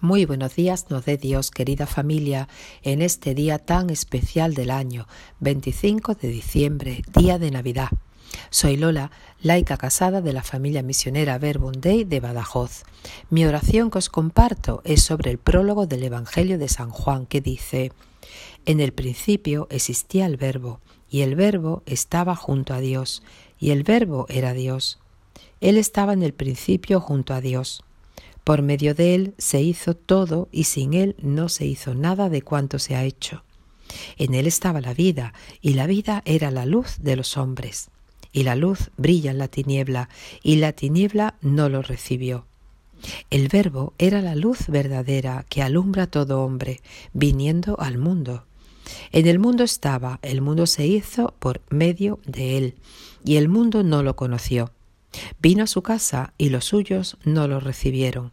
Muy buenos días nos dé Dios, querida familia, en este día tan especial del año, 25 de diciembre, día de Navidad. Soy Lola, laica casada de la familia misionera Verbum Dei de Badajoz. Mi oración que os comparto es sobre el prólogo del Evangelio de San Juan que dice, En el principio existía el Verbo, y el Verbo estaba junto a Dios, y el Verbo era Dios. Él estaba en el principio junto a Dios. Por medio de Él se hizo todo y sin Él no se hizo nada de cuanto se ha hecho. En Él estaba la vida, y la vida era la luz de los hombres. Y la luz brilla en la tiniebla, y la tiniebla no lo recibió. El Verbo era la luz verdadera que alumbra a todo hombre, viniendo al mundo. En el mundo estaba, el mundo se hizo por medio de él, y el mundo no lo conoció. Vino a su casa y los suyos no lo recibieron.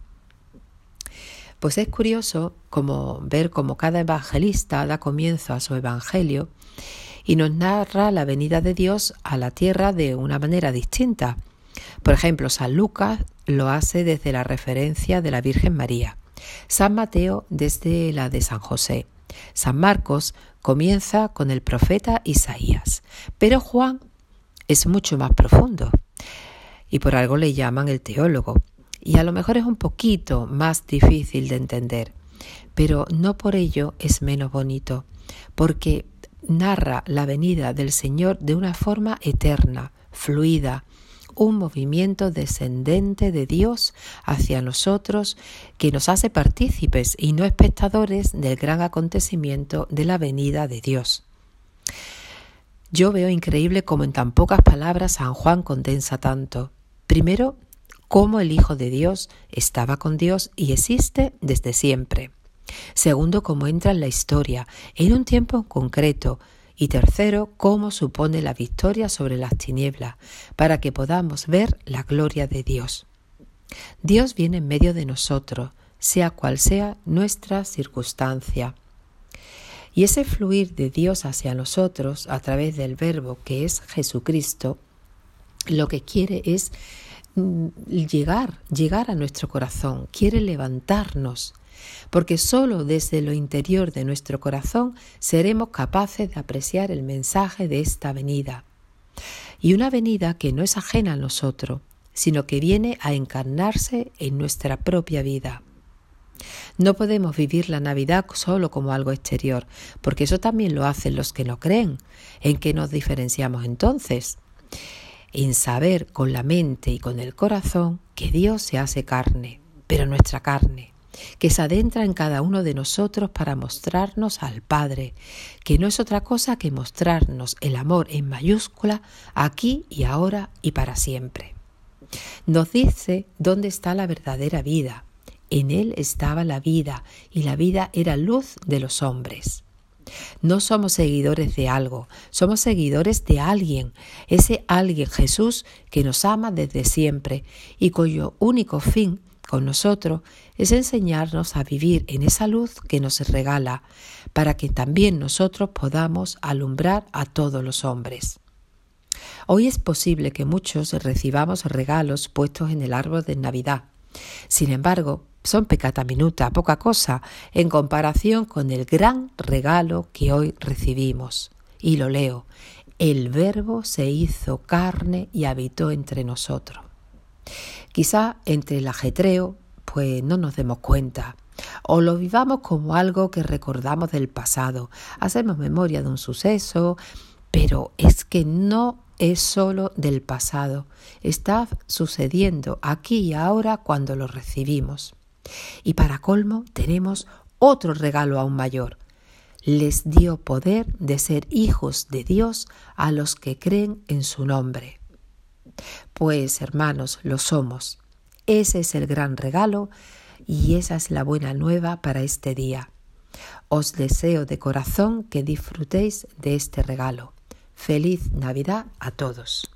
Pues es curioso como ver cómo cada evangelista da comienzo a su evangelio y nos narra la venida de Dios a la tierra de una manera distinta. Por ejemplo, San Lucas lo hace desde la referencia de la Virgen María, San Mateo desde la de San José, San Marcos comienza con el profeta Isaías, pero Juan es mucho más profundo y por algo le llaman el teólogo. Y a lo mejor es un poquito más difícil de entender, pero no por ello es menos bonito, porque narra la venida del Señor de una forma eterna, fluida, un movimiento descendente de Dios hacia nosotros que nos hace partícipes y no espectadores del gran acontecimiento de la venida de Dios. Yo veo increíble cómo en tan pocas palabras San Juan condensa tanto. Primero, cómo el Hijo de Dios estaba con Dios y existe desde siempre. Segundo, cómo entra en la historia en un tiempo concreto. Y tercero, cómo supone la victoria sobre las tinieblas, para que podamos ver la gloria de Dios. Dios viene en medio de nosotros, sea cual sea nuestra circunstancia. Y ese fluir de Dios hacia nosotros a través del Verbo que es Jesucristo, lo que quiere es llegar, llegar a nuestro corazón, quiere levantarnos, porque sólo desde lo interior de nuestro corazón seremos capaces de apreciar el mensaje de esta venida. Y una venida que no es ajena a nosotros, sino que viene a encarnarse en nuestra propia vida. No podemos vivir la Navidad solo como algo exterior, porque eso también lo hacen los que no creen. ¿En qué nos diferenciamos entonces? En saber con la mente y con el corazón que Dios se hace carne, pero nuestra carne, que se adentra en cada uno de nosotros para mostrarnos al Padre, que no es otra cosa que mostrarnos el amor en mayúscula aquí y ahora y para siempre. Nos dice dónde está la verdadera vida. En Él estaba la vida y la vida era luz de los hombres. No somos seguidores de algo, somos seguidores de alguien, ese alguien Jesús que nos ama desde siempre y cuyo único fin con nosotros es enseñarnos a vivir en esa luz que nos regala, para que también nosotros podamos alumbrar a todos los hombres. Hoy es posible que muchos recibamos regalos puestos en el árbol de Navidad. Sin embargo, son pecata minuta, poca cosa, en comparación con el gran regalo que hoy recibimos. Y lo leo, el Verbo se hizo carne y habitó entre nosotros. Quizá entre el ajetreo, pues no nos demos cuenta, o lo vivamos como algo que recordamos del pasado, hacemos memoria de un suceso, pero es que no es solo del pasado, está sucediendo aquí y ahora cuando lo recibimos. Y para colmo tenemos otro regalo aún mayor. Les dio poder de ser hijos de Dios a los que creen en su nombre. Pues hermanos, lo somos. Ese es el gran regalo y esa es la buena nueva para este día. Os deseo de corazón que disfrutéis de este regalo. Feliz Navidad a todos.